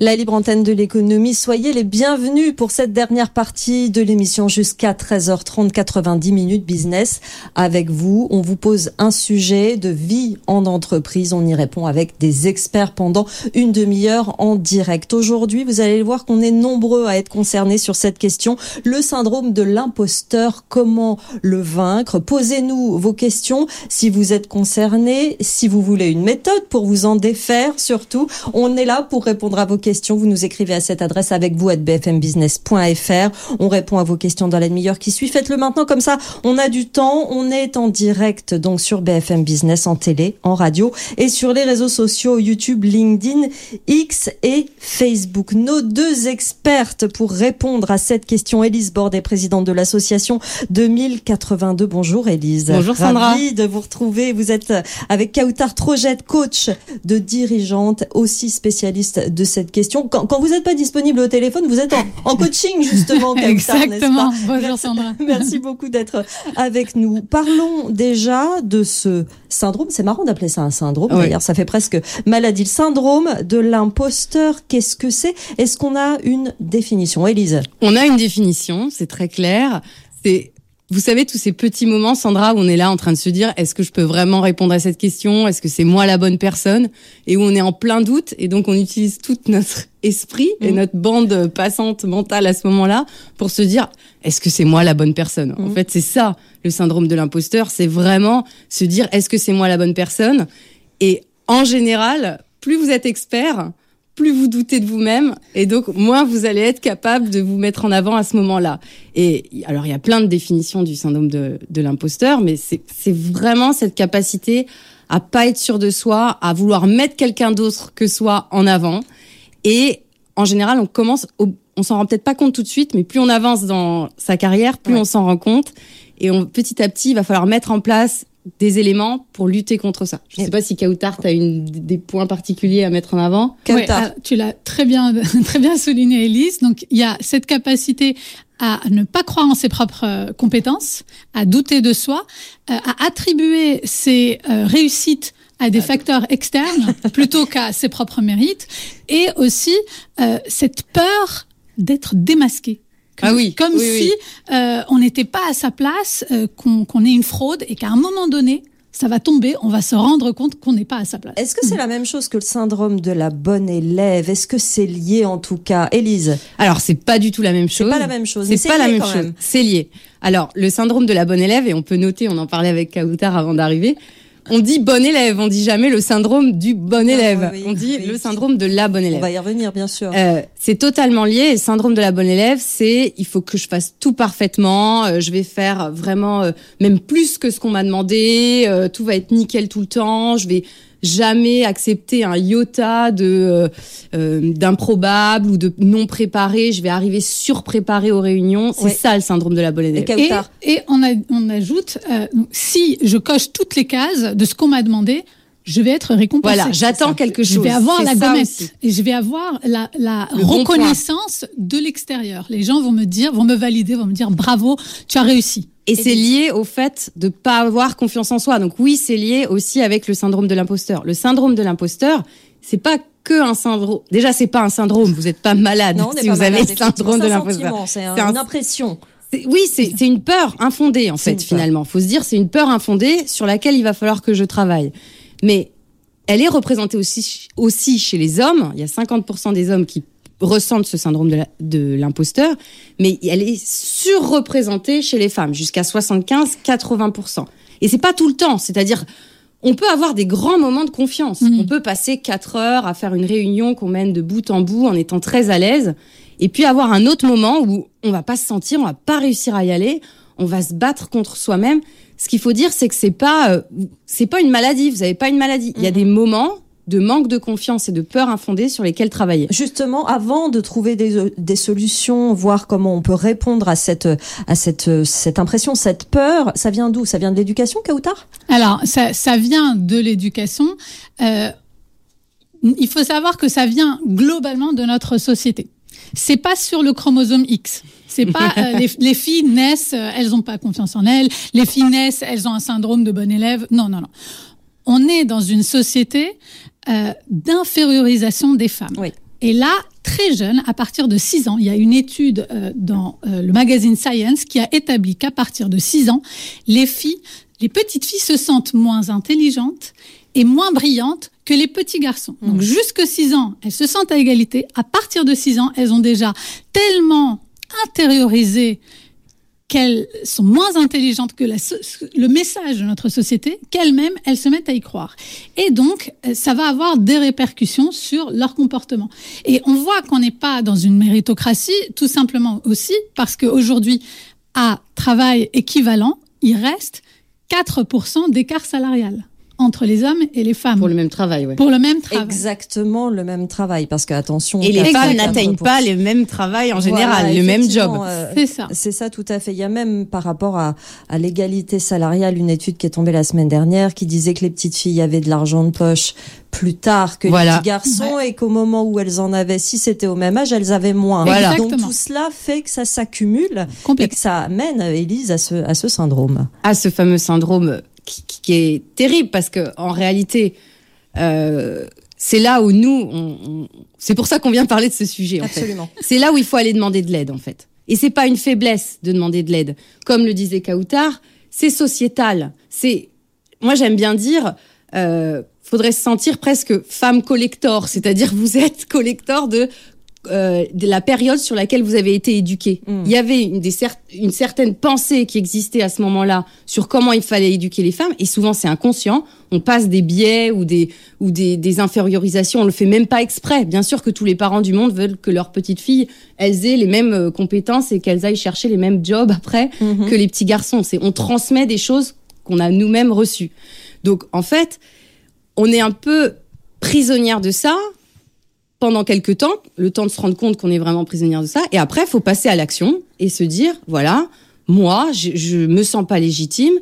la libre antenne de l'économie. Soyez les bienvenus pour cette dernière partie de l'émission jusqu'à 13h30, 90 minutes business avec vous. On vous pose un sujet de vie en entreprise. On y répond avec des experts pendant une demi-heure en direct. Aujourd'hui, vous allez voir qu'on est nombreux à être concernés sur cette question. Le syndrome de l'imposteur, comment le vaincre? Posez-nous vos questions si vous êtes concernés, si vous voulez une méthode pour vous en défaire surtout. On est là pour répondre à vos questions vous nous écrivez à cette adresse avec vous à bfmbusiness.fr. On répond à vos questions dans la demi-heure qui suit. Faites-le maintenant comme ça. On a du temps. On est en direct donc sur BFM Business en télé, en radio et sur les réseaux sociaux YouTube, LinkedIn, X et Facebook. Nos deux expertes pour répondre à cette question. Élise Bordet, présidente de l'association 2082. Bonjour Élise. Bonjour Sandra. Ravi de vous retrouver. Vous êtes avec Kautar Trojette, coach de dirigeante, aussi spécialiste de cette question quand, vous n'êtes pas disponible au téléphone, vous êtes en, coaching justement. Exactement. Bonjour Sandra. Merci beaucoup d'être avec nous. Parlons déjà de ce syndrome. C'est marrant d'appeler ça un syndrome. D'ailleurs, ça fait presque maladie. Le syndrome de l'imposteur. Qu'est-ce que c'est? Est-ce qu'on a une définition, Élise On a une définition. C'est très clair. C'est vous savez, tous ces petits moments, Sandra, où on est là en train de se dire, est-ce que je peux vraiment répondre à cette question? Est-ce que c'est moi la bonne personne? Et où on est en plein doute, et donc on utilise tout notre esprit et mmh. notre bande passante mentale à ce moment-là pour se dire, est-ce que c'est moi la bonne personne? En mmh. fait, c'est ça, le syndrome de l'imposteur, c'est vraiment se dire, est-ce que c'est moi la bonne personne? Et en général, plus vous êtes expert, plus vous doutez de vous-même et donc moins vous allez être capable de vous mettre en avant à ce moment-là. Et alors il y a plein de définitions du syndrome de, de l'imposteur, mais c'est vraiment cette capacité à pas être sûr de soi, à vouloir mettre quelqu'un d'autre que soi en avant. Et en général, on commence, on s'en rend peut-être pas compte tout de suite, mais plus on avance dans sa carrière, plus on s'en rend compte. Et on, petit à petit, il va falloir mettre en place des éléments pour lutter contre ça. Je ne sais pas si Kautar, tu as une, des points particuliers à mettre en avant. Kautar. tu l'as très bien, très bien souligné, Elise. Donc, il y a cette capacité à ne pas croire en ses propres euh, compétences, à douter de soi, euh, à attribuer ses euh, réussites à des facteurs externes plutôt qu'à ses propres mérites, et aussi cette peur d'être démasqué ah oui, comme si Euh, on n'était pas à sa place, euh, qu'on ait une fraude et qu'à un moment donné, ça va tomber, on va se rendre compte qu'on n'est pas à sa place. Est-ce que c'est la même chose que le syndrome de la bonne élève? Est-ce que c'est lié en tout cas? Élise? Alors, c'est pas du tout la même chose. C'est pas la même chose. C'est pas la même chose. C'est lié. Alors, le syndrome de la bonne élève, et on peut noter, on en parlait avec Kautar avant d'arriver, on dit bon élève, on dit jamais le syndrome du bon élève. on dit le syndrome de la bonne élève. On va y revenir, bien sûr. Euh, c'est totalement lié. Le syndrome de la bonne élève, c'est il faut que je fasse tout parfaitement. Euh, je vais faire vraiment euh, même plus que ce qu'on m'a demandé. Euh, tout va être nickel tout le temps. Je vais jamais accepter un iota de euh, euh, d'improbable ou de non préparé. Je vais arriver surpréparé aux réunions. C'est ça le syndrome de la bonne élève. Et, et on, a, on ajoute, euh, si je coche toutes les cases de ce qu'on m'a demandé, je vais être récompensé. Voilà, j'attends quelque chose. Je vais avoir la gommette et je vais avoir la, la reconnaissance de l'extérieur. Les gens vont me dire, vont me valider, vont me dire bravo, tu as réussi. Et, c'est lié au fait de pas avoir confiance en soi. Donc oui, c'est lié aussi avec le syndrome de l'imposteur. Le syndrome de l'imposteur, c'est pas que un syndrome. Déjà, c'est pas un syndrome. Vous n'êtes pas malade non, si vous avez le syndrome de l'imposteur. C'est une impression. Oui, c'est une peur infondée en fait finalement. Faut se dire c'est une peur infondée sur laquelle il va falloir que je travaille. Mais elle est représentée aussi aussi chez les hommes. Il y a 50% des hommes qui ressentent ce syndrome de l'imposteur, mais elle est surreprésentée chez les femmes, jusqu'à 75-80%. Et c'est pas tout le temps, c'est-à-dire on peut avoir des grands moments de confiance. Mm. On peut passer quatre heures à faire une réunion qu'on mène de bout en bout en étant très à l'aise, et puis avoir un autre moment où on va pas se sentir, on va pas réussir à y aller, on va se battre contre soi-même. Ce qu'il faut dire, c'est que c'est pas, euh, c'est pas une maladie. Vous avez pas une maladie. Il y a mm. des moments de manque de confiance et de peur infondée sur lesquelles travailler. Justement, avant de trouver des, des solutions, voir comment on peut répondre à cette, à cette, cette impression, cette peur, ça vient d'où? Ça vient de l'éducation, Kautar? Alors, ça, ça vient de l'éducation. Euh, il faut savoir que ça vient globalement de notre société. c'est pas sur le chromosome X. C'est pas euh, les, les, filles naissent, euh, elles ont pas confiance en elles. Les filles naissent, elles ont un syndrome de bon élève. Non, non, non. On est dans une société euh, d'infériorisation des femmes. Oui. Et là, très jeune, à partir de 6 ans, il y a une étude euh, dans le magazine Science qui a établi qu'à partir de 6 ans, les filles, les petites filles se sentent moins intelligentes et moins brillantes que les petits garçons. Mmh. Donc jusque 6 ans, elles se sentent à égalité. À partir de 6 ans, elles ont déjà tellement intériorisé qu'elles sont moins intelligentes que le message de notre société, qu'elles-mêmes, elles se mettent à y croire. Et donc, euh, ça va avoir des répercussions sur leur comportement. Et on voit qu'on n'est pas dans une méritocratie, tout simplement aussi parce qu'aujourd'hui, à travail équivalent, il reste 4% d'écart salarial entre les hommes et les femmes Pour le même travail, ouais. pour le même travail. Exactement le même travail, parce que attention. Et les femmes n'atteignent pas les mêmes travails en général, Voilà, le même job. euh, C'est ça. C'est ça, tout à fait. Il y a même par rapport à, à l'égalité salariale une étude qui est tombée la semaine dernière qui disait que les petites filles avaient de l'argent de poche plus tard que Voilà. les petits garçons et qu'au moment où elles en avaient, si c'était au même âge, elles avaient moins. Voilà. Donc tout cela fait que ça s'accumule et que ça amène, Élise, à ce, à ce syndrome. à ce fameux syndrome qui, est terrible parce que en réalité, euh, c'est là où nous, on, on- c'est pour ça qu'on vient parler de ce sujet. En fait. Absolument. C'est là où il faut aller demander de l'aide en fait. Et c'est pas une faiblesse de demander de l'aide, comme le disait Kautar, c'est sociétal. C'est, moi j'aime bien dire, euh, faudrait se sentir presque femme collector, c'est-à-dire vous êtes collector de euh, de la période sur laquelle vous avez été éduqué. Mm. Il y avait une, des cer- une certaine pensée qui existait à ce moment-là sur comment il fallait éduquer les femmes, et souvent c'est inconscient. On passe des biais ou des ou des, des infériorisations, on le fait même pas exprès. Bien sûr que tous les parents du monde veulent que leurs petites filles elles aient les mêmes euh, compétences et qu'elles aillent chercher les mêmes jobs après Mhm. que les petits garçons. C'est on transmet des choses qu'on a nous-mêmes reçues. Donc en fait, on est un peu prisonnière de ça pendant quelques temps, le temps de se rendre compte qu'on est vraiment prisonnière de ça. Et après, faut passer à l'action et se dire, voilà, moi, je, je me sens pas légitime.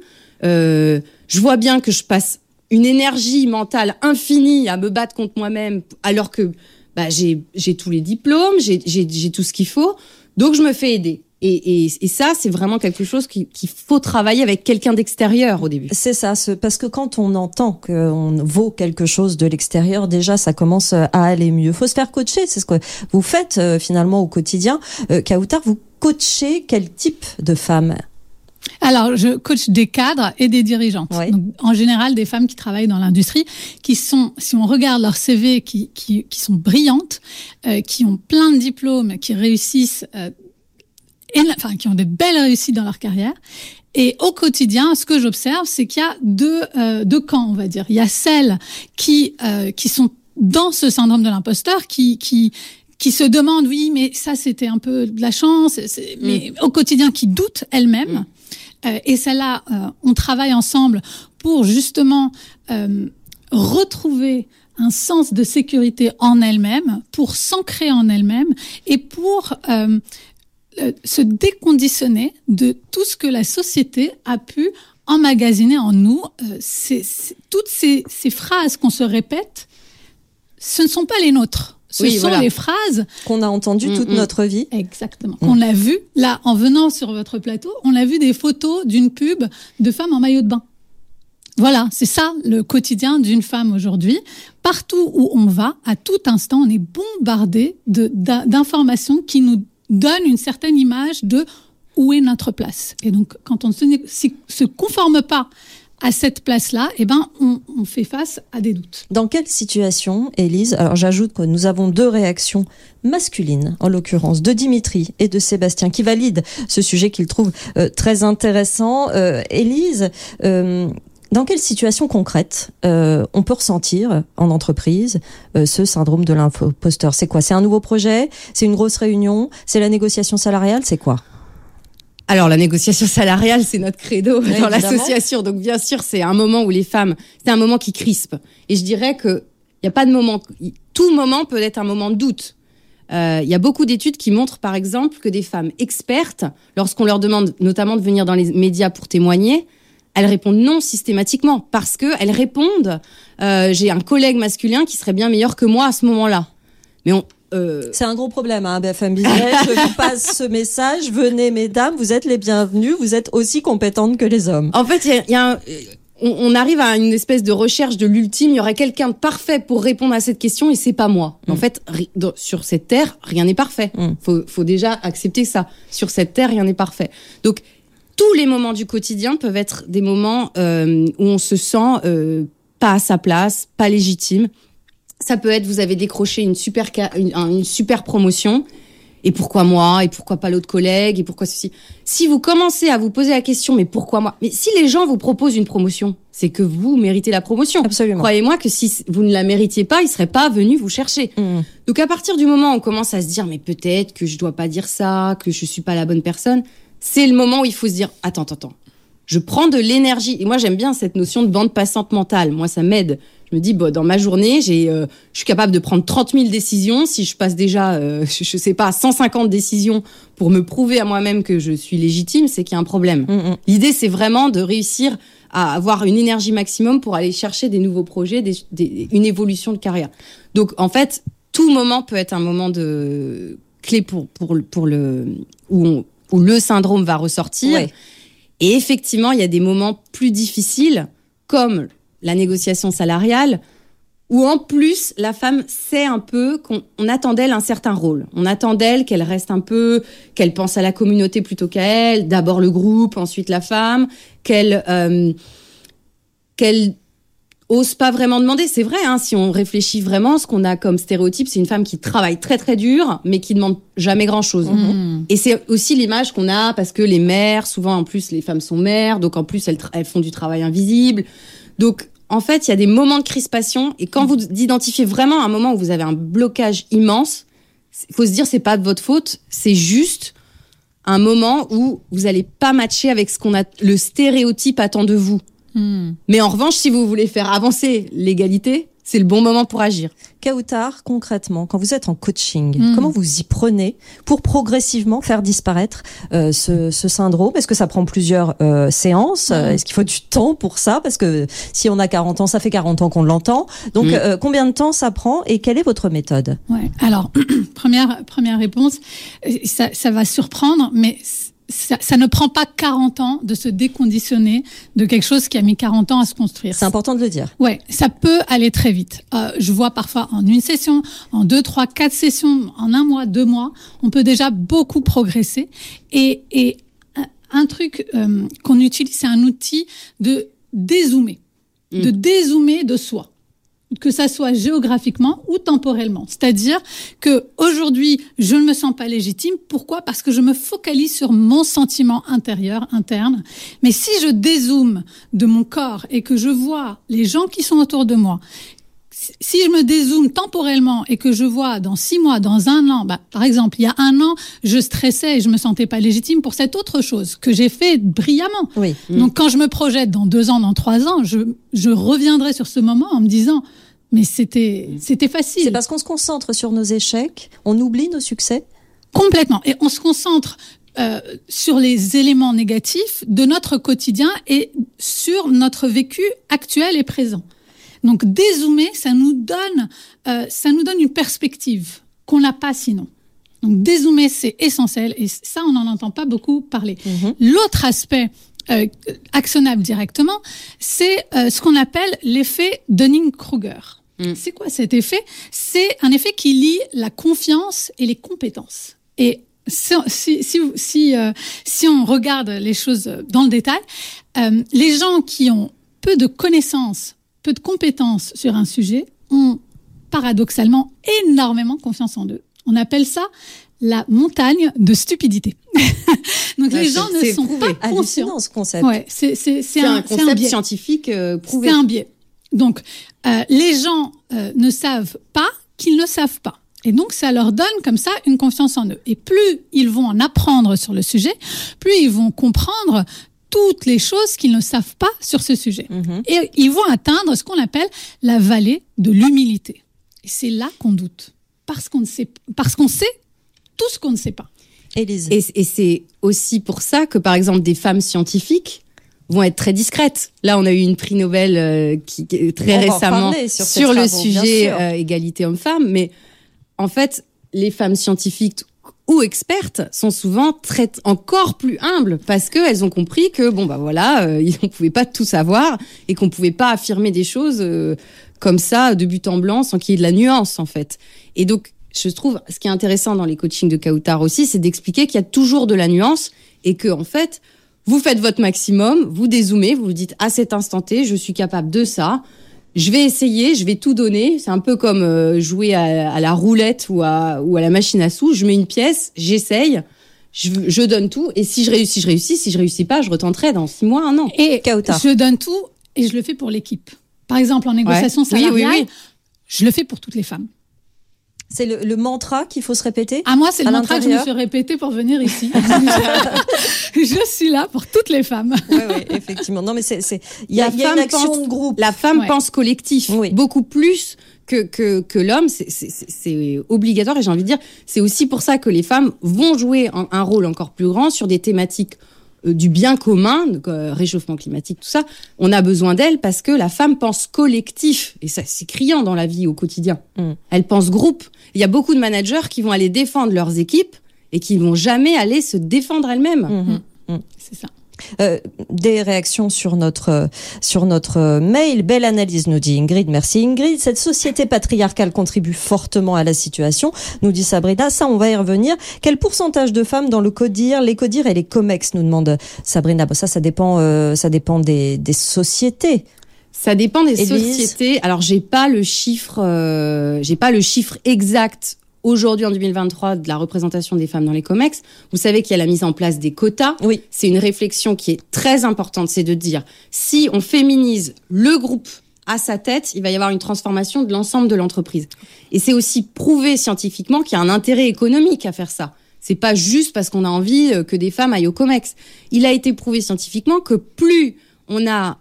Euh, je vois bien que je passe une énergie mentale infinie à me battre contre moi-même, alors que bah, j'ai tous les diplômes, j'ai tout ce qu'il faut. Donc, je me fais aider. Et, et, et ça, c'est vraiment quelque chose qui- qu'il faut travailler avec quelqu'un d'extérieur au début. C'est ça, ce- parce que quand on entend qu'on vaut quelque chose de l'extérieur, déjà ça commence à aller mieux. Faut se faire coacher, c'est ce que vous faites euh, finalement au quotidien. Euh, Kautar, vous coachez quel type de femme Alors, je coach des cadres et des dirigeantes. Oui. Donc, en général, des femmes qui travaillent dans l'industrie, qui sont, si on regarde leur CV, qui, qui, qui sont brillantes, euh, qui ont plein de diplômes, qui réussissent, euh, enfin, qui ont des belles réussites dans leur carrière. Et au quotidien, ce que j'observe, c'est qu'il y a deux, euh, deux camps, on va dire. Il y a celles qui, euh, qui sont dans ce syndrome de l'imposteur, qui, qui, qui se demandent, oui, mais ça, c'était un peu de la chance, mais au quotidien, qui doutent elles-mêmes. Euh, et celle-là, euh, on travaille ensemble pour justement euh, retrouver un sens de sécurité en elle-même, pour s'ancrer en elle-même et pour euh, se déconditionner de tout ce que la société a pu emmagasiner en nous. Euh, toutes ces, ces phrases qu'on se répète, ce ne sont pas les nôtres. Ce Oui, sont voilà. les phrases qu'on a entendues toute Mm, mm. notre vie Exactement. On a vu, là, en venant sur votre plateau, on a vu des photos d'une pub de femmes en maillot de bain. Voilà, c'est ça le quotidien d'une femme aujourd'hui. Partout où on va, à tout instant, on est bombardé d'informations qui nous donnent une certaine image de où est notre place. Et donc, quand on ne se, conforme pas à cette place-là, eh ben, on, on fait face à des doutes. Dans quelle situation, Élise Alors j'ajoute que nous avons deux réactions masculines, en l'occurrence de Dimitri et de Sébastien, qui valident ce sujet qu'ils trouvent euh, très intéressant. Euh, Élise, euh, dans quelle situation concrète euh, on peut ressentir en entreprise euh, ce syndrome de l'imposteur? C'est quoi? C'est un nouveau projet? C'est une grosse réunion? C'est la négociation salariale? C'est quoi? Alors la négociation salariale, c'est notre credo Oui, dans l'association. Donc bien sûr, c'est un moment où les femmes, c'est un moment qui crispe. Et je dirais que il y a pas de moment, tout moment peut être un moment de doute. Euh, Il y a beaucoup d'études qui montrent, par exemple, que des femmes expertes, lorsqu'on leur demande notamment de venir dans les médias pour témoigner, elles répondent non systématiquement parce que elles répondent euh, j'ai un collègue masculin qui serait bien meilleur que moi à ce moment-là. Mais on, euh, C'est un gros problème, hein, BFM Business. Je vous passe ce message. Venez, mesdames, vous êtes les bienvenues. Vous êtes aussi compétentes que les hommes. En fait, il y a, il y a un- on, on arrive à une espèce de recherche de l'ultime. Il y aurait quelqu'un de parfait pour répondre à cette question et c'est pas moi. En fait, sur cette terre, rien n'est parfait. Mm. Faut, faut déjà accepter ça. Sur cette terre, rien n'est parfait. Donc, tous les moments du quotidien peuvent être des moments euh, où on se sent euh, pas à sa place, pas légitime. Ça peut être, vous avez décroché une super, une super promotion. Et pourquoi moi? Et pourquoi pas l'autre collègue? Et pourquoi ceci? Si vous commencez à vous poser la question, mais pourquoi moi? Mais si les gens vous proposent une promotion, c'est que vous méritez la promotion. Absolument. Croyez-moi que si vous ne la méritiez pas, ils seraient pas venus vous chercher. Mmh. Donc à partir du moment où on commence à se dire, mais peut-être que je dois pas dire ça, que je suis pas la bonne personne, c'est le moment où il faut se dire, attends, attends, attends. Je prends de l'énergie. Et moi, j'aime bien cette notion de bande passante mentale. Moi, ça m'aide. Je me dis, bon, dans ma journée, j'ai, euh, je suis capable de prendre 30 000 décisions. Si je passe déjà, euh, je, je sais pas, 150 décisions pour me prouver à moi-même que je suis légitime, c'est qu'il y a un problème. Mmh, mmh. L'idée, c'est vraiment de réussir à avoir une énergie maximum pour aller chercher des nouveaux projets, des, des- une évolution de carrière. Donc, en fait, tout moment peut être un moment de clé pour pour le- pour le où, on- où le syndrome va ressortir. Ouais. Et effectivement, il y a des moments plus difficiles, comme la négociation salariale, où en plus la femme sait un peu qu'on on attend d'elle un certain rôle. On attend d'elle qu'elle reste un peu, qu'elle pense à la communauté plutôt qu'à elle. D'abord le groupe, ensuite la femme, qu'elle euh, qu'elle ose pas vraiment demander. C'est vrai, hein, si on réfléchit vraiment, ce qu'on a comme stéréotype, c'est une femme qui travaille très très dur, mais qui demande jamais grand chose. Mmh. Et c'est aussi l'image qu'on a parce que les mères, souvent en plus les femmes sont mères, donc en plus elles, font du travail invisible. Donc en fait, il y a des moments de crispation et quand vous identifiez vraiment un moment où vous avez un blocage immense, il faut se dire c'est pas de votre faute, c'est juste un moment où vous allez pas matcher avec ce qu'on a le stéréotype attend de vous. Mmh. Mais en revanche, si vous voulez faire avancer l'égalité, c'est le bon moment pour agir. Kautar, concrètement, quand vous êtes en coaching, Mm. comment vous y prenez pour progressivement faire disparaître euh, ce, ce syndrome? Est-ce que ça prend plusieurs euh, séances? Mm. Est-ce qu'il faut du temps pour ça? Parce que si on a 40 ans, ça fait 40 ans qu'on l'entend. Donc, euh, combien de temps ça prend et quelle est votre méthode? Ouais. Alors, première, première réponse, ça, ça va surprendre, mais ça, ça ne prend pas 40 ans de se déconditionner de quelque chose qui a mis 40 ans à se construire. C'est important de le dire. Ouais, ça peut aller très vite. Euh, je vois parfois en une session, en deux, trois, quatre sessions, en un mois, deux mois, on peut déjà beaucoup progresser. Et, et un, truc euh, qu'on utilise, c'est un outil de dézoomer, Mm. de dézoomer de soi que ça soit géographiquement ou temporellement. C'est-à-dire que aujourd'hui, je ne me sens pas légitime. Pourquoi? Parce que je me focalise sur mon sentiment intérieur, interne. Mais si je dézoome de mon corps et que je vois les gens qui sont autour de moi, si- je me dézoome temporellement et que je vois dans six mois, dans un an, bah, par exemple, il y a un an, je stressais et je me sentais pas légitime pour cette autre chose que j'ai fait brillamment. Oui. Mm. Donc quand je me projette dans deux ans, dans trois ans, je, je reviendrai sur ce moment en me disant, mais c'était c'était C'est facile. parce qu'on se concentre sur nos échecs, on oublie nos succès? Complètement. Et on se concentre euh, sur les éléments négatifs de notre quotidien et sur notre vécu actuel et présent. Donc dézoomer, ça nous donne, euh, ça nous donne une perspective qu'on n'a pas sinon. Donc dézoomer, c'est essentiel et ça, on n'en entend pas beaucoup parler. L'autre aspect euh, actionnable directement, c'est euh, ce qu'on appelle l'effet Dunning-Kruger. Mm. C'est quoi cet effet? C'est un effet qui lie la confiance et les compétences. Et si, si, si, si, euh, si on regarde les choses dans le détail, les gens qui ont peu de connaissances, peu de compétences sur un sujet ont paradoxalement énormément confiance en eux. On appelle ça la montagne de stupidité. Donc les gens ne sont prouvé. pas conscients. Ce concept. Ouais, c'est un, un, c'est un concept biais. scientifique euh, prouvé. C'est un biais. Donc, euh, les gens euh, ne savent pas qu'ils ne savent pas. Et donc, ça leur donne comme ça une confiance en eux. Et plus ils vont en apprendre sur le sujet, plus ils vont comprendre toutes les choses qu'ils ne savent pas sur ce sujet. Mhm. Et ils vont atteindre ce qu'on appelle la vallée de l'humilité. Et c'est là qu'on doute. Parce qu'on ne sait, parce qu'on sait tout ce qu'on ne sait pas. Élise. Et, et c'est aussi pour ça que, par exemple, des femmes scientifiques vont être très discrètes. Là, on a eu une prix Nobel euh, qui, très On récemment sur le travaux, sujet euh, égalité homme-femme, mais en fait, les femmes scientifiques ou expertes sont souvent très encore plus humbles parce qu'elles ont compris que bon bah voilà, euh, on pouvait pas tout savoir et qu'on pouvait pas affirmer des choses euh, comme ça de but en blanc sans qu'il y ait de la nuance en fait. Et donc je trouve ce qui est intéressant dans les coachings de Kautar aussi, c'est d'expliquer qu'il y a toujours de la nuance et que en fait vous faites votre maximum, vous dézoomez, vous vous dites à cet instant T, je suis capable de ça je vais essayer, je vais tout donner. C'est un peu comme euh, jouer à, la roulette ou à, ou à la machine à sous. Je mets une pièce, j'essaye, je, je, donne tout. Et si je réussis, je réussis. Si je réussis pas, je retenterai dans six mois, un an. Et je donne tout et je le fais pour l'équipe. Par exemple, en négociation salariale, je le fais pour toutes les femmes. C'est le, mantra qu'il faut se répéter À moi, c'est le mantra que je me suis répété pour venir ici. je suis là pour toutes les femmes. Oui, oui, effectivement. Non, mais c'est, il y a, une action de groupe. La femme pense collectif, beaucoup plus que, que, que l'homme, c'est obligatoire et j'ai envie de dire, c'est aussi pour ça que les femmes vont jouer un rôle encore plus grand sur des thématiques du bien commun, euh, réchauffement climatique, tout ça, on a besoin d'elle parce que la femme pense collectif. Et ça, c'est criant dans la vie au quotidien. Mm. Elle pense groupe. Il y a beaucoup de managers qui vont aller défendre leurs équipes et qui vont jamais aller se défendre elles-mêmes. Mm-hmm. Mm. C'est ça. Euh, des réactions sur notre sur notre mail. Belle analyse, nous dit Ingrid. Merci Ingrid. Cette société patriarcale contribue fortement à la situation, nous dit Sabrina. Ça, on va y revenir. Quel pourcentage de femmes dans le CODIR, les CODIR et les COMEX, nous demande Sabrina. Bon, ça, ça dépend, euh, ça dépend des, des sociétés. Ça dépend des sociétés. Alors j'ai pas le chiffre, euh, j'ai pas le chiffre exact aujourd'hui en 2023 de la représentation des femmes dans les COMEX. Vous savez qu'il y a la mise en place des quotas. Oui. C'est une réflexion qui est très importante, c'est de dire si on féminise le groupe à sa tête, il va y avoir une transformation de l'ensemble de l'entreprise. Et c'est aussi prouvé scientifiquement qu'il y a un intérêt économique à faire ça. C'est pas juste parce qu'on a envie euh, que des femmes aillent au COMEX. Il a été prouvé scientifiquement que plus on a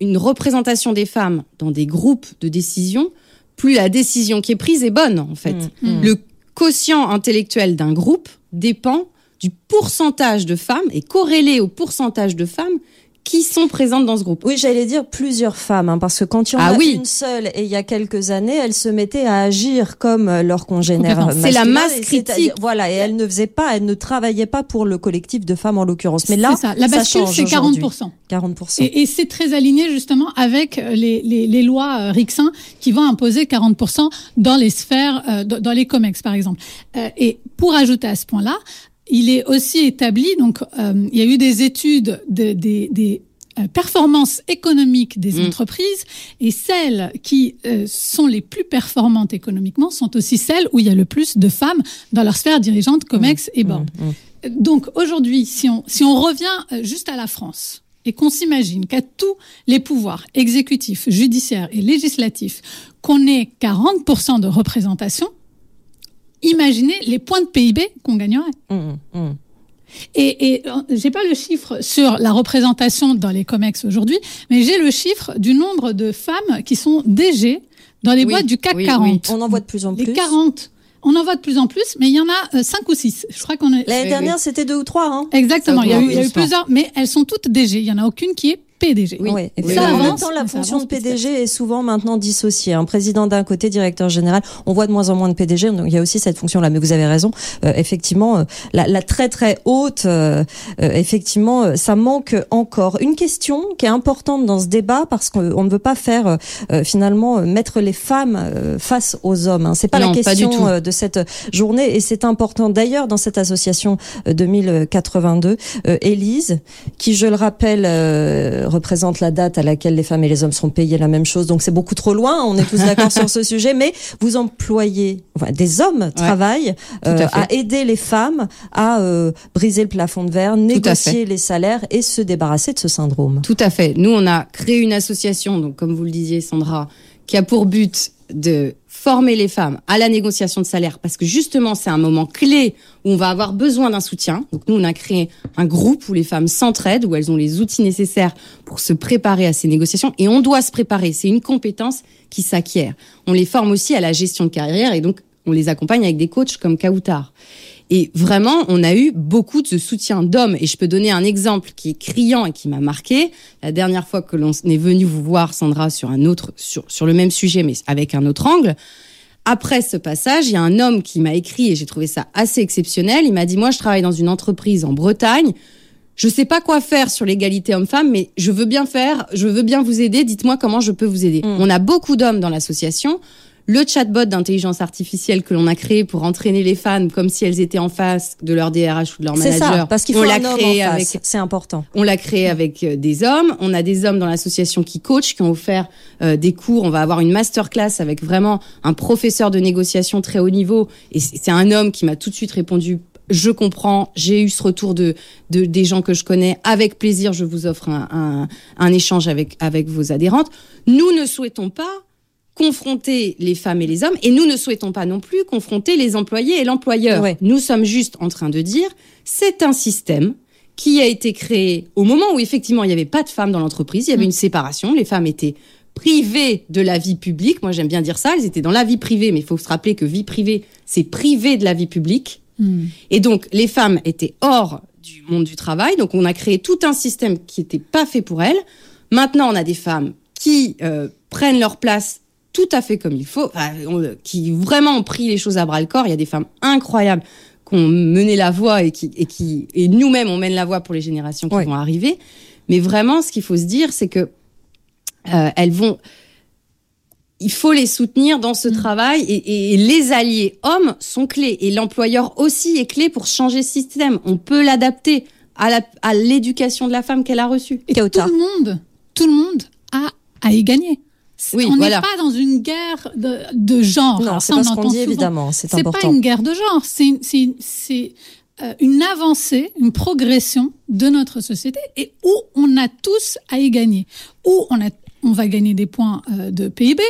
une représentation des femmes dans des groupes de décision, plus la décision qui est prise est bonne, en fait. Mmh. Mmh. Le quotient intellectuel d'un groupe dépend du pourcentage de femmes et corrélé au pourcentage de femmes qui sont présentes dans ce groupe? Oui, j'allais dire plusieurs femmes, hein, parce que quand il y en ah a une seule et il y a quelques années, elles se mettaient à agir comme leurs congénères. C'est la masse critique. Voilà, et elles ne faisaient pas, elles ne travaillaient pas pour le collectif de femmes en l'occurrence. Mais là, ça. la bascule, c'est 40%. 40%. Et, et c'est très aligné justement avec les, les, les lois euh, Rixin qui vont imposer 40% dans les sphères, euh, dans les COMEX par exemple. Euh, et pour ajouter à ce point-là, il est aussi établi, donc euh, il y a eu des études de, des, des euh, performances économiques des mmh. entreprises et celles qui euh, sont les plus performantes économiquement sont aussi celles où il y a le plus de femmes dans leur sphère dirigeante, COMEX mmh. et board. Mmh. Donc aujourd'hui, si on, si on revient juste à la France, et qu'on s'imagine qu'à tous les pouvoirs exécutifs, judiciaires et législatifs, qu'on ait 40% de représentation, imaginez les points de PIB qu'on gagnerait. Mmh, mmh. Et, et euh, j'ai pas le chiffre sur la représentation dans les COMEX aujourd'hui, mais j'ai le chiffre du nombre de femmes qui sont DG dans les boîtes du CAC 40. On en voit de plus en plus. Les 40. On en voit de plus en plus, mais il y en a 5 euh, ou 6. Je crois qu'on est... L'année dernière, c'était deux ou trois. Hein. Exactement. Il y, a eu, il y a eu plusieurs, mais elles sont toutes DG. Il y en a aucune qui est PDG. Oui, Ça en même temps, la fonction de PDG est souvent maintenant dissociée. Un président d'un côté, directeur général. On voit de moins en moins de PDG. Donc il y a aussi cette fonction-là. Mais vous avez raison. Euh, effectivement, euh, la, la, très très haute, euh, effectivement, ça manque encore. Une question qui est importante dans ce débat parce qu'on ne veut pas faire finalement mettre les femmes face aux hommes. Hein. C'est pas la question de cette journée et c'est important. D'ailleurs, dans cette association 2082, Élise, qui je le rappelle représente la date à laquelle les femmes et les hommes seront payés la même chose. Donc c'est beaucoup trop loin. On est tous d'accord sur ce sujet. Mais vous employez, enfin, des hommes travaillent euh, à, aider les femmes à euh, briser le plafond de verre, négocier les salaires et se débarrasser de ce syndrome. Tout à fait. Nous, on a créé une association, donc comme vous le disiez, Sandra, qui a pour but de former les femmes à la négociation de salaire parce que justement c'est un moment clé où on va avoir besoin d'un soutien. Donc nous on a créé un groupe où les femmes s'entraident où elles ont les outils nécessaires pour se préparer à ces négociations et on doit se préparer, c'est une compétence qui s'acquiert. On les forme aussi à la gestion de carrière et donc on les accompagne avec des coachs comme Kautar. Et vraiment, on a eu beaucoup de soutien d'hommes. Et je peux donner un exemple qui est criant et qui m'a marqué. La dernière fois que l'on est venu vous voir, Sandra, sur un autre, sur, sur le même sujet, mais avec un autre angle, après ce passage, il y a un homme qui m'a écrit et j'ai trouvé ça assez exceptionnel. Il m'a dit, moi, je travaille dans une entreprise en Bretagne. Je sais pas quoi faire sur l'égalité homme-femme, mais je veux bien faire, je veux bien vous aider. Dites-moi comment je peux vous aider. Mm. On a beaucoup d'hommes dans l'association. Le chatbot d'intelligence artificielle que l'on a créé pour entraîner les femmes comme si elles étaient en face de leur DRH ou de leur C'est manager. ça, parce qu'il on faut l'a un homme en créé face. avec C'est important. on l'a créé avec euh, des hommes. On a des hommes dans l'association qui coachent, qui ont offert euh, des cours. On va avoir une masterclass avec vraiment un professeur de négociation très haut niveau. Et c'est c'est un homme qui m'a tout de suite répondu. Je comprends. J'ai eu ce retour de, de des gens que je connais. Avec plaisir, je vous offre un, un, un échange avec avec vos adhérentes. Nous ne souhaitons pas confronter les femmes et les hommes et nous ne souhaitons pas non plus confronter les employés et l'employeur. Ouais. Nous sommes juste en train de dire c'est un système qui a été créé au moment où effectivement il n'y avait pas de femmes dans l'entreprise, il y avait une séparation, les femmes étaient privées de la vie publique. Moi j'aime bien dire ça, elles étaient dans la vie privée, mais il faut se rappeler que vie privée, c'est privé de la vie publique. Et donc les femmes étaient hors du monde du travail, donc on a créé tout un système qui n'était pas fait pour elles. Maintenant on a des femmes qui euh, prennent leur place tout à fait comme il faut, enfin, on- qui vraiment ont pris les choses à bras le corps. Il y a des femmes incroyables qui ont mené la voie et qui et qui et nous-mêmes on mène la voie pour les générations qui Ouais. vont arriver. Mais vraiment, ce qu'il faut se dire, c'est que euh, elles vont. Il faut les soutenir dans ce travail et, et les alliés hommes sont clés et l'employeur aussi est clé pour changer ce système. On peut l'adapter à la- à l'éducation de la femme qu'elle a reçue. Et tout le monde, tout le monde a à y gagner. Oui, on n'est voilà. pas dans une guerre de, de genre. Non, Alors c'est pas ce qu'on dit souvent. évidemment. C'est C'est pas important. une guerre de genre, c'est une- euh, une avancée, une progression de notre société et où on a tous à y gagner, où on a on va gagner des points euh, de PIB,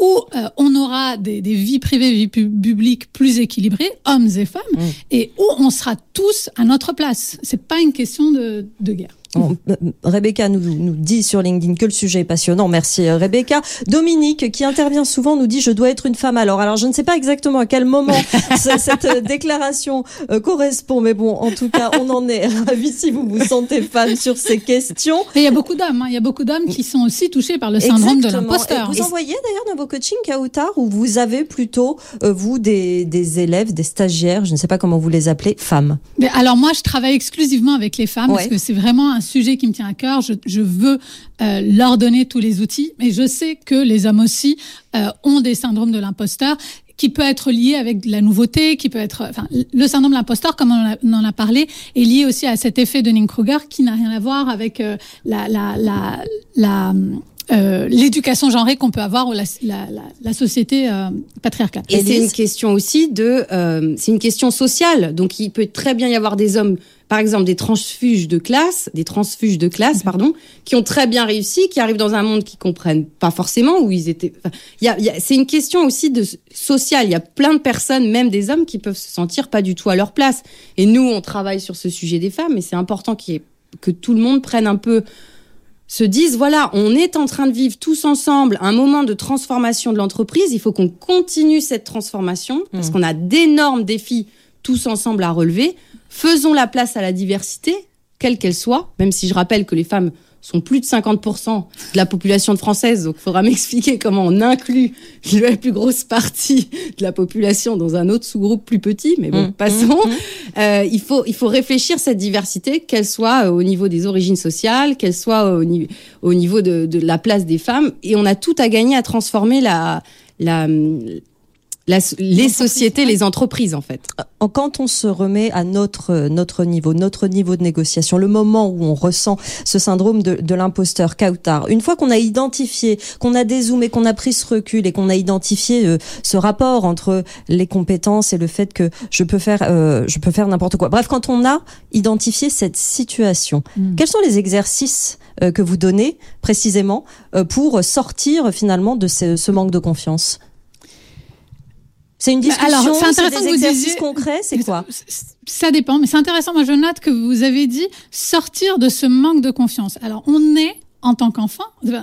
où euh, on aura des, des vies privées, vies pu- publiques plus équilibrées, hommes et femmes, Mm. et où on sera tous à notre place. C'est pas une question de, de guerre. Bon, euh, Rebecca nous, nous dit sur LinkedIn que le sujet est passionnant. Merci euh, Rebecca. Dominique, qui intervient souvent, nous dit je dois être une femme alors. Alors je ne sais pas exactement à quel moment ce- cette euh, déclaration euh, correspond, mais bon, en tout cas, on en est ravis si vous vous sentez femme sur ces questions. Et il y a beaucoup d'hommes, hein, il y a beaucoup d'hommes qui sont aussi touchés par le syndrome de Exactement. l'imposteur. Et Vous envoyez d'ailleurs dans vos coachings Kautar où vous avez plutôt, euh, vous, des, des élèves, des stagiaires, je ne sais pas comment vous les appelez, femmes? Mais alors moi, je travaille exclusivement avec les femmes parce que c'est vraiment un sujet qui me tient à cœur. Je, je veux euh, leur donner tous les outils, mais je sais que les hommes aussi euh, ont des syndromes de l'imposteur qui peut être lié avec de la nouveauté, qui peut être, enfin, le syndrome de l'imposteur, comme on, en a- on en a parlé, est lié aussi à cet effet de Kruger qui n'a rien à voir avec euh, la, la, la, la euh, l'éducation genrée qu'on peut avoir ou la, la, la, la société euh, patriarcale. Et c'est une question aussi de, euh, c'est une question sociale. Donc il peut très bien y avoir des hommes, par exemple des transfuges de classe, des transfuges de classe, pardon, qui ont très bien réussi, qui arrivent dans un monde qu'ils comprennent pas forcément où ils étaient. enfin, il y a, il y a- c'est une question aussi de sociale. Il y a plein de personnes, même des hommes, qui peuvent se sentir pas du tout à leur place. Et nous, on travaille sur ce sujet des femmes, et c'est important qu'il y ait- que tout le monde prenne un peu se disent voilà, on est en train de vivre tous ensemble un moment de transformation de l'entreprise. Il faut qu'on continue cette transformation parce qu'on a d'énormes défis tous ensemble à relever. Faisons la place à la diversité, quelle qu'elle soit, même si je rappelle que les femmes sont plus de 50% de la population française, donc il faudra m'expliquer comment on inclut la plus grosse partie de la population dans un autre sous-groupe plus petit, mais bon, Mmh, passons. Euh, il, faut, il faut réfléchir cette diversité, qu'elle soit euh, au niveau des origines sociales, qu'elle soit au, ni- au niveau de, de la place des femmes, et on a tout à gagner à transformer la, la, la- les sociétés, les entreprises en fait. En- Quand on se remet à notre euh, notre niveau, notre niveau de négociation, le moment où on ressent ce syndrome de, de l'imposteur, Kautar, une fois qu'on a identifié, qu'on a dézoomé, qu'on a pris ce recul et qu'on a identifié euh, ce rapport entre les compétences et le fait que je peux faire euh, je peux faire n'importe quoi. Bref, quand on a identifié cette situation, Mm. quels sont les exercices euh, que vous donnez précisément euh, pour sortir finalement de ce, ce manque de confiance? C'est une Bah, discussion, alors, c'est intéressant des que vous disiez- concrets, c'est quoi Ça dépend, mais c'est intéressant. Moi, je note que vous avez dit sortir de ce manque de confiance. Alors, on est, en tant qu'enfant, euh,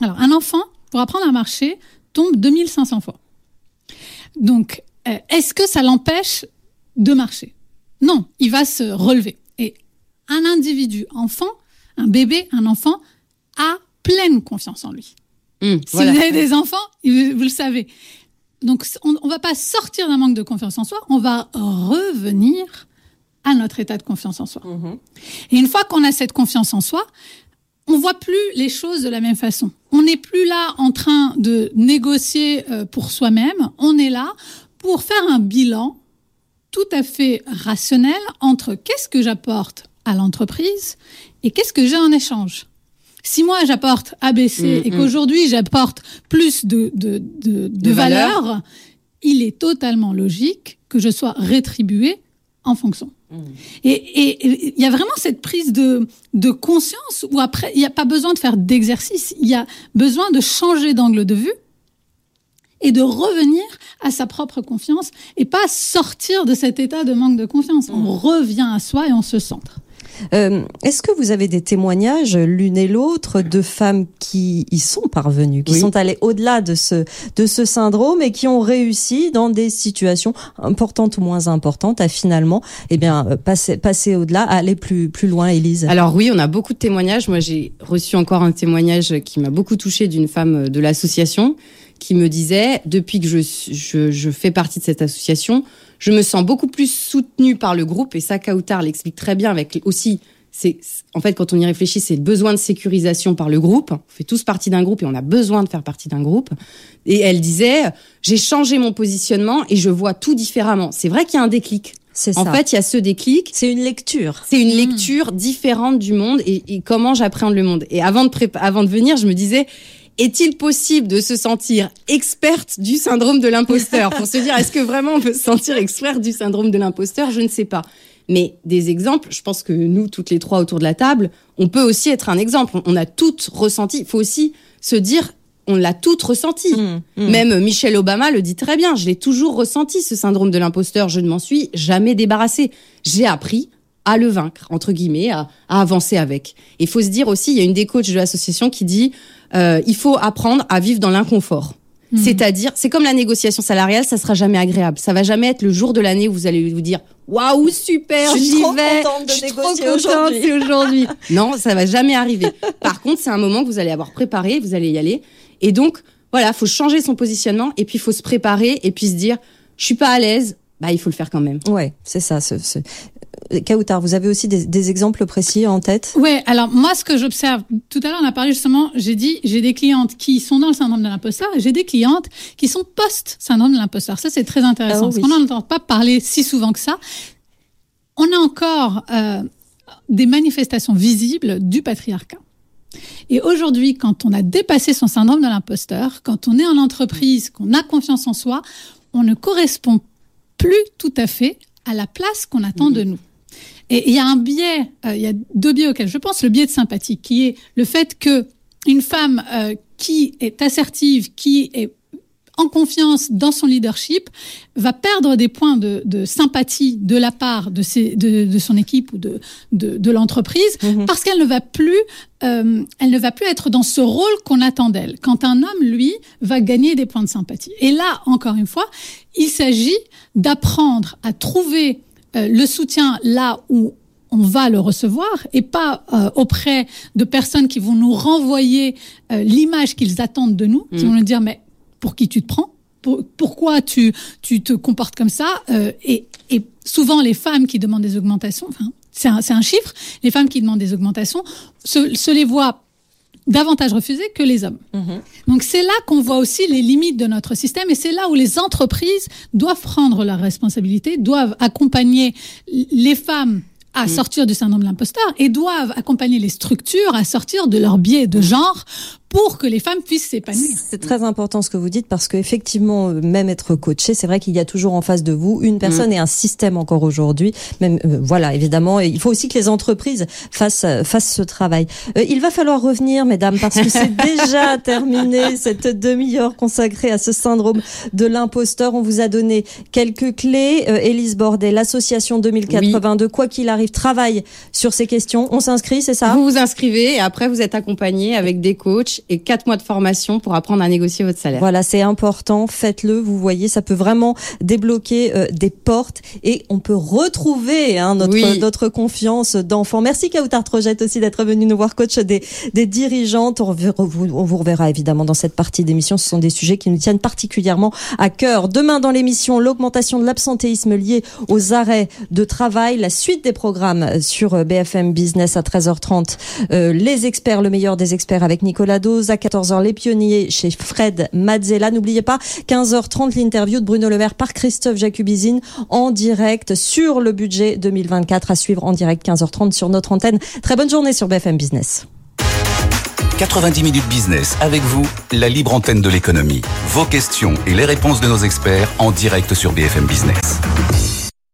alors, un enfant, pour apprendre à marcher, tombe 2500 fois. Donc, euh, est-ce que ça l'empêche de marcher? Non, il va se relever. Et un individu, enfant, un bébé, un enfant, a pleine confiance en lui. Hum, Si voilà. vous avez des enfants, vous vous le savez. Donc on, on va pas sortir d'un manque de confiance en soi, on va revenir à notre état de confiance en soi. Et une fois qu'on a cette confiance en soi, on voit plus les choses de la même façon. On n'est plus là en train de négocier euh, pour soi-même. On est là pour faire un bilan tout à fait rationnel entre qu'est-ce que j'apporte à l'entreprise et qu'est-ce que j'ai en échange. Si moi j'apporte ABC Mm, et mm. qu'aujourd'hui j'apporte plus de, de, de, de De valeur, valeur. il est totalement logique que je sois rétribué en fonction. Mm. Et et- et il y a vraiment cette prise de, de conscience où après, il n'y a pas besoin de faire d'exercice, il y a besoin de changer d'angle de vue et de revenir à sa propre confiance et pas sortir de cet état de manque de confiance. On revient à soi et on se centre. Euh, Est-ce que vous avez des témoignages, l'une et l'autre, de femmes qui y sont parvenues, qui Oui. sont allées au-delà de ce, de ce syndrome et qui ont réussi dans des situations importantes ou moins importantes à finalement eh bien, euh, passer, passer au-delà, aller plus, plus loin, Élise? Alors oui, on a beaucoup de témoignages. Moi, j'ai reçu encore un témoignage qui m'a beaucoup touché d'une femme de l'association qui me disait, depuis que je, je, je fais partie de cette association, je me sens beaucoup plus soutenue par le groupe. Et ça, Kautar l'explique très bien avec aussi, c'est, en fait, quand on y réfléchit, c'est le besoin de sécurisation par le groupe. On fait tous partie d'un groupe et on a besoin de faire partie d'un groupe. Et elle disait, j'ai changé mon positionnement et je vois tout différemment. C'est vrai qu'il y a un déclic. C'est En ça. fait, il y a ce déclic. c'est une lecture. C'est une Mm. lecture différente du monde et, et comment j'appréhende le monde. Et avant de, avant de venir, je me disais, est-il possible de se sentir experte du syndrome de l'imposteur? Pour se dire, est-ce que vraiment on peut se sentir experte du syndrome de l'imposteur? Je ne sais pas. Mais des exemples, je pense que nous, toutes les trois autour de la table, on peut aussi être un exemple. On a toutes ressenti. Il faut aussi se dire, on l'a toutes ressenti. Mmh, mmh. Même Michelle Obama le dit très bien. Je l'ai toujours ressenti, ce syndrome de l'imposteur. Je ne m'en suis jamais débarrassée. J'ai appris à le vaincre, entre guillemets, à, à avancer avec. Et il faut se dire aussi, il y a une des coachs de l'association qui dit, euh, il faut apprendre à vivre dans l'inconfort. Mhm. C'est-à-dire, c'est comme la négociation salariale, ça sera jamais agréable. Ça va jamais être le jour de l'année où vous allez vous dire, waouh, super, j'y trop vais. contente de je suis trop négocier contente, aujourd'hui. non, ça va jamais arriver. Par contre, c'est un moment que vous allez avoir préparé, vous allez y aller. Et donc, voilà, faut changer son positionnement et puis il faut se préparer et puis se dire, je suis pas à l'aise, bah il faut le faire quand même. Ouais, c'est ça. Ce, ce... Kautar, vous avez aussi des, des exemples précis en tête? Ouais, alors moi, ce que j'observe, tout à l'heure, on a parlé justement, j'ai dit, j'ai des clientes qui sont dans le syndrome de l'imposteur et j'ai des clientes qui sont post-syndrome de l'imposteur. Ça, c'est très intéressant Ah parce oui. qu'on n'en entend pas parler si souvent que ça. On a encore euh, des manifestations visibles du patriarcat. Et aujourd'hui, quand on a dépassé son syndrome de l'imposteur, quand on est en entreprise, qu'on a confiance en soi, on ne correspond plus tout à fait à la place qu'on attend de nous. Et il y a un biais, euh, il y a deux biais auxquels je pense. Le biais de sympathie, qui est le fait que une femme euh, qui est assertive, qui est en confiance dans son leadership, va perdre des points de, de sympathie de la part de, ses, de, de son équipe ou de, de, de l'entreprise Mhm. parce qu'elle ne va plus, euh, elle ne va plus être dans ce rôle qu'on attend d'elle. Quand un homme, lui, va gagner des points de sympathie. Et là, encore une fois, il s'agit d'apprendre à trouver le soutien là où on va le recevoir et pas euh, auprès de personnes qui vont nous renvoyer euh, l'image qu'ils attendent de nous, qui Mhm. vont nous dire mais pour qui tu te prends? Pour- Pourquoi tu, tu te comportes comme ça? Euh, et, et souvent les femmes qui demandent des augmentations, enfin c'est un, un chiffre, les femmes qui demandent des augmentations se, se les voient davantage refusées que les hommes. Donc c'est là qu'on voit aussi les limites de notre système et c'est là où les entreprises doivent prendre leurs responsabilités, doivent accompagner les femmes à sortir du syndrome de l'imposteur et doivent accompagner les structures à sortir de leur biais de genre pour que les femmes puissent s'épanouir. C'est très important ce que vous dites parce qu'effectivement, euh, même être coaché, c'est vrai qu'il y a toujours en face de vous une personne et un système encore aujourd'hui. Même euh, voilà, évidemment, et il faut aussi que les entreprises fassent euh, fassent ce travail. Euh, il va falloir revenir, mesdames, parce que c'est déjà terminé cette demi-heure consacrée à ce syndrome de l'imposteur. On vous a donné quelques clés. Euh, Élise Bordet, l'association 2082, quoi qu'il arrive, travaille sur ces questions. On s'inscrit, c'est ça? Vous vous inscrivez et après vous êtes accompagné avec des coachs coach et quatre mois de formation pour apprendre à négocier votre salaire. Voilà, c'est important. Faites-le. Vous voyez, ça peut vraiment débloquer euh, des portes et on peut retrouver hein, notre, Oui. notre confiance d'enfant. Merci Kautar Trojette aussi d'être venu nous voir, coach des, des dirigeantes. On, vous- on vous reverra évidemment dans cette partie d'émission. Ce sont des sujets qui nous tiennent particulièrement à cœur. Demain dans l'émission, l'augmentation de l'absentéisme lié aux arrêts de travail, la suite des programmes sur euh, BFM Business à 13h30. Euh, les experts, le meilleur des experts avec Nicolas À 14h, les pionniers chez Fred Mazzella. N'oubliez pas, 15h30, l'interview de Bruno Le Maire par Christophe Jacubizine en direct sur le budget 2024 à suivre en direct 15h30 sur notre antenne. Très bonne journée sur BFM Business. 90 minutes business avec vous, la libre antenne de l'économie. Vos questions et les réponses de nos experts en direct sur BFM Business.